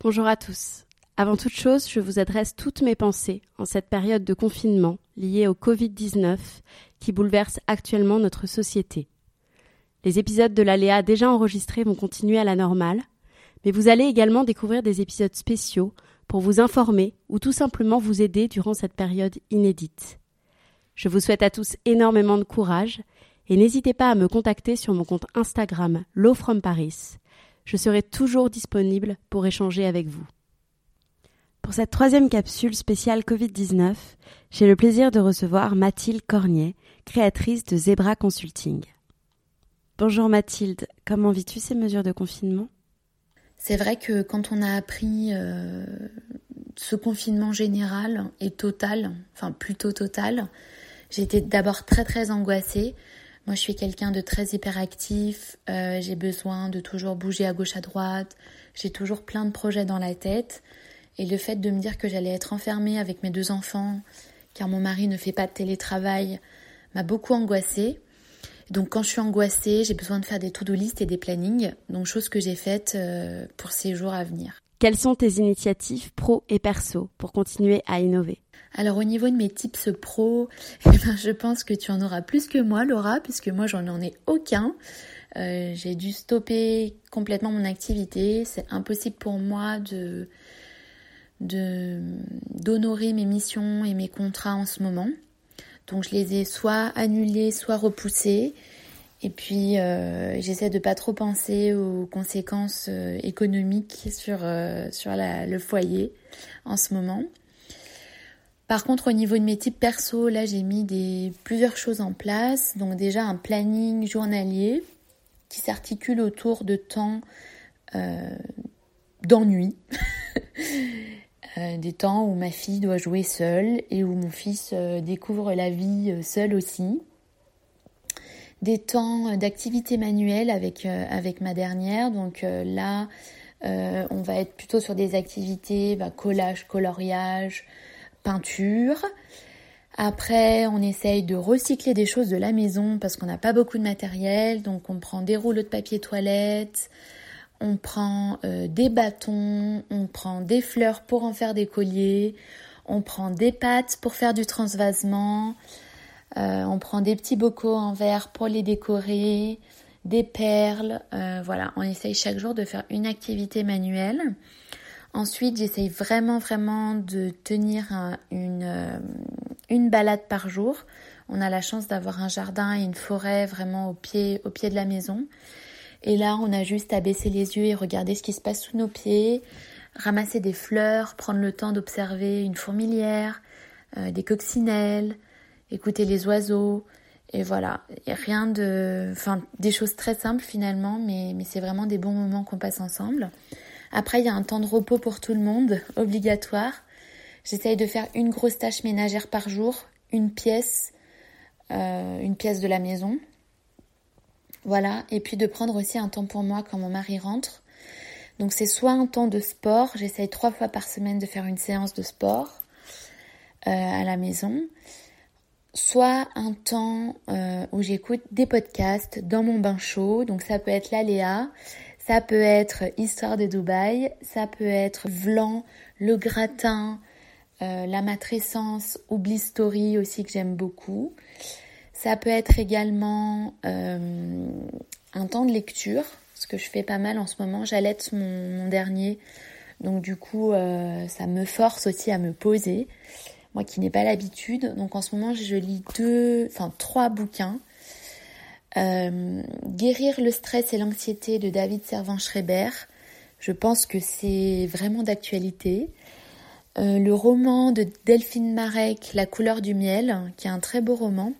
Bonjour à tous. Avant toute chose, je vous adresse toutes mes pensées en cette période de confinement liée au Covid-19 qui bouleverse actuellement notre société. Les épisodes de l'Aléa déjà enregistrés vont continuer à la normale, mais vous allez également découvrir des épisodes spéciaux pour vous informer ou tout simplement vous aider durant cette période inédite. Je vous souhaite à tous énormément de courage et n'hésitez pas à me contacter sur mon compte Instagram Low from Paris. Je serai toujours disponible pour échanger avec vous. Pour cette troisième capsule spéciale Covid-19, j'ai le plaisir de recevoir Mathilde Cornier, créatrice de Zebra Consulting. Bonjour Mathilde, comment vis-tu ces mesures de confinement? C'est vrai que quand on a appris euh, ce confinement général et total, enfin plutôt total, j'étais d'abord très très angoissée. Moi je suis quelqu'un de très hyperactif, euh, j'ai besoin de toujours bouger à gauche à droite, j'ai toujours plein de projets dans la tête. Et le fait de me dire que j'allais être enfermée avec mes deux enfants, car mon mari ne fait pas de télétravail, m'a beaucoup angoissée. Donc quand je suis angoissée, j'ai besoin de faire des to-do list et des plannings, donc chose que j'ai faite euh, pour ces jours à venir. Quelles sont tes initiatives pro et perso pour continuer à innover? Alors au niveau de mes tips pro, eh ben, je pense que tu en auras plus que moi Laura, puisque moi j'en ai aucun. Euh, j'ai dû stopper complètement mon activité. C'est impossible pour moi de d'honorer mes missions et mes contrats en ce moment. Donc je les ai soit annulés, soit repoussés. Et puis euh, j'essaie de pas trop penser aux conséquences euh, économiques sur, euh, sur le foyer en ce moment. Par contre, au niveau de mes types perso, là j'ai mis des, plusieurs choses en place. Donc déjà un planning journalier qui s'articule autour de temps d'ennui. Euh, des temps où ma fille doit jouer seule et où mon fils euh, découvre la vie euh, seul aussi. Des temps d'activité manuelle avec, avec ma dernière. Donc là, on va être plutôt sur des activités bah, collage, coloriage, peinture. Après, on essaye de recycler des choses de la maison parce qu'on n'a pas beaucoup de matériel. Donc on prend des rouleaux de papier toilette, on prend euh, des bâtons, on prend des fleurs pour en faire des colliers, on prend des pâtes pour faire du transvasement, euh, on prend des petits bocaux en verre pour les décorer, des perles, euh, voilà, on essaye chaque jour de faire une activité manuelle. Ensuite, j'essaye vraiment vraiment de tenir une, une balade par jour. On a la chance d'avoir un jardin et une forêt vraiment au pied, au pied de la maison. Et là, on a juste à baisser les yeux et regarder ce qui se passe sous nos pieds, ramasser des fleurs, prendre le temps d'observer une fourmilière, euh, des coccinelles, écouter les oiseaux. Et voilà, rien de, enfin, des choses très simples finalement, mais, mais c'est vraiment des bons moments qu'on passe ensemble. Après, il y a un temps de repos pour tout le monde, obligatoire. J'essaye de faire une grosse tâche ménagère par jour, une pièce, euh, une pièce de la maison, voilà, et puis de prendre aussi un temps pour moi quand mon mari rentre. Donc c'est soit un temps de sport, j'essaye trois fois par semaine de faire une séance de sport euh, à la maison, soit un temps euh, où j'écoute des podcasts dans mon bain chaud, donc ça peut être l'Aléa, ça peut être Histoire de Dubaï, ça peut être Vlan, Le Gratin, euh, La Matrescence ou Bliss Story aussi que j'aime beaucoup. Ça peut être également euh, un temps de lecture, ce que je fais pas mal en ce moment. J'allaite mon, dernier, donc du coup ça me force aussi à me poser, qui n'ai pas l'habitude. Donc en ce moment je lis deux, enfin trois bouquins. Euh, Guérir le stress et l'anxiété de David Servan-Schreiber. Je pense que c'est vraiment d'actualité. le roman de Delphine Marek, La couleur du miel, qui est un très beau roman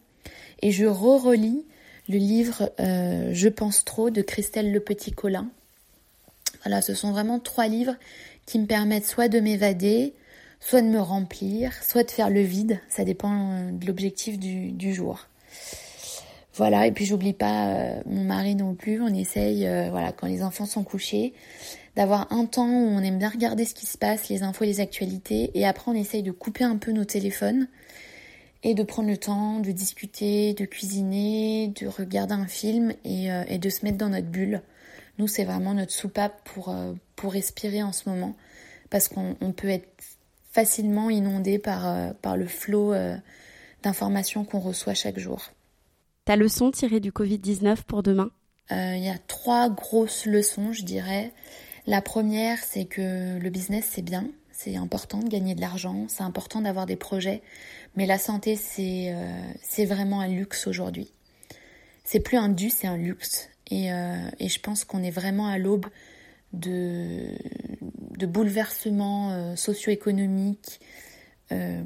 et je re-relis le livre euh, Je pense trop de Christelle Le Petit Colin. Voilà, ce sont vraiment trois livres qui me permettent soit de m'évader, soit de me remplir, soit de faire le vide. Ça dépend euh, de l'objectif du, jour. Voilà, et puis j'oublie pas euh, mon mari non plus. On essaye, euh, voilà, quand les enfants sont couchés, d'avoir un temps où on aime bien regarder ce qui se passe, les infos, les actualités, et après on essaye de couper un peu nos téléphones et de prendre le temps de discuter, de cuisiner, de regarder un film et, et de se mettre dans notre bulle. Nous, c'est vraiment notre soupape pour, pour respirer en ce moment, parce qu'on peut être facilement inondé par, euh, par le flot euh, d'informations qu'on reçoit chaque jour. Ta leçon tirée du Covid-19 pour demain? Euh, Il y a trois grosses leçons, je dirais. La première, c'est que le business, c'est bien, c'est important de gagner de l'argent, c'est important d'avoir des projets, mais la santé, c'est c'est vraiment un luxe aujourd'hui. C'est plus un dû, c'est un luxe. Et, et je pense qu'on est vraiment à l'aube de, de bouleversements euh, socio-économiques, euh,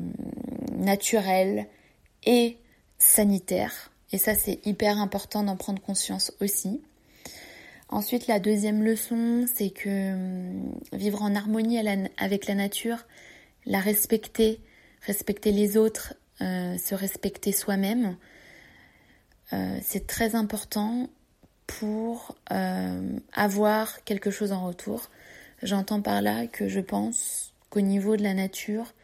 naturels et sanitaires. Et ça, c'est hyper important d'en prendre conscience aussi. Ensuite, la deuxième leçon, c'est que hum, vivre en harmonie avec la nature, la respecter, respecter les autres, euh, se respecter soi-même, c'est très important pour avoir quelque chose en retour. J'entends par là que je pense qu'au niveau de la nature,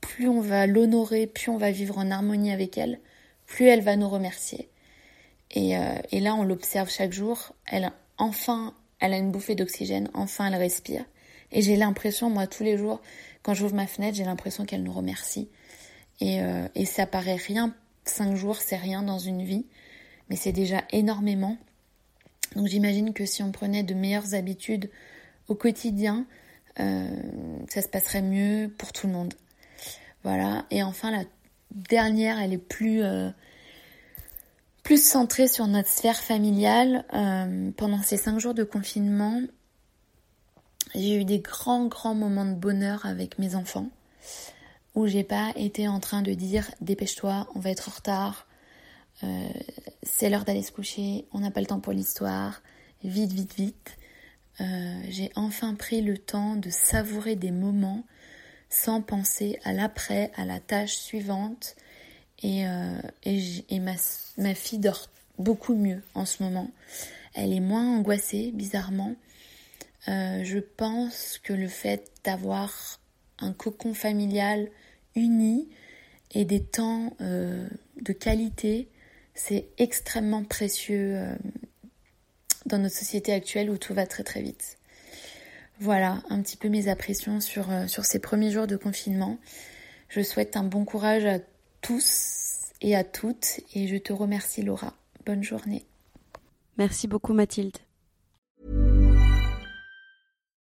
plus on va l'honorer, plus on va vivre en harmonie avec elle, plus elle va nous remercier. Et, euh, et là, on l'observe chaque jour. Elle, enfin, elle a une bouffée d'oxygène, enfin, elle respire. Et j'ai l'impression, moi, tous les jours, quand j'ouvre ma fenêtre, j'ai l'impression qu'elle nous remercie. Et, euh, et ça paraît rien, cinq jours, c'est rien dans une vie, mais c'est déjà énormément. Donc j'imagine que si on prenait de meilleures habitudes au quotidien, euh, ça se passerait mieux pour tout le monde. Voilà. Et enfin, la dernière, elle est plus, euh, centrée sur notre sphère familiale. Euh, pendant ces cinq jours de confinement, j'ai eu des grands, grands moments de bonheur avec mes enfants où j'ai pas été en train de dire dépêche-toi, on va être en retard, c'est l'heure d'aller se coucher, on n'a pas le temps pour l'histoire, vite, vite, vite. Euh, j'ai enfin pris le temps de savourer des moments sans penser à l'après, à la tâche suivante. Et, euh, ma, fille dort beaucoup mieux en ce moment. Elle est moins angoissée, bizarrement. Euh, je pense que le fait d'avoir un cocon familial uni et des temps de qualité, c'est extrêmement précieux dans notre société actuelle où tout va très très vite. Voilà un petit peu mes impressions sur, euh, sur ces premiers jours de confinement. Je souhaite un bon courage à tous et à toutes et je te remercie Laura. Bonne journée. Merci beaucoup Mathilde.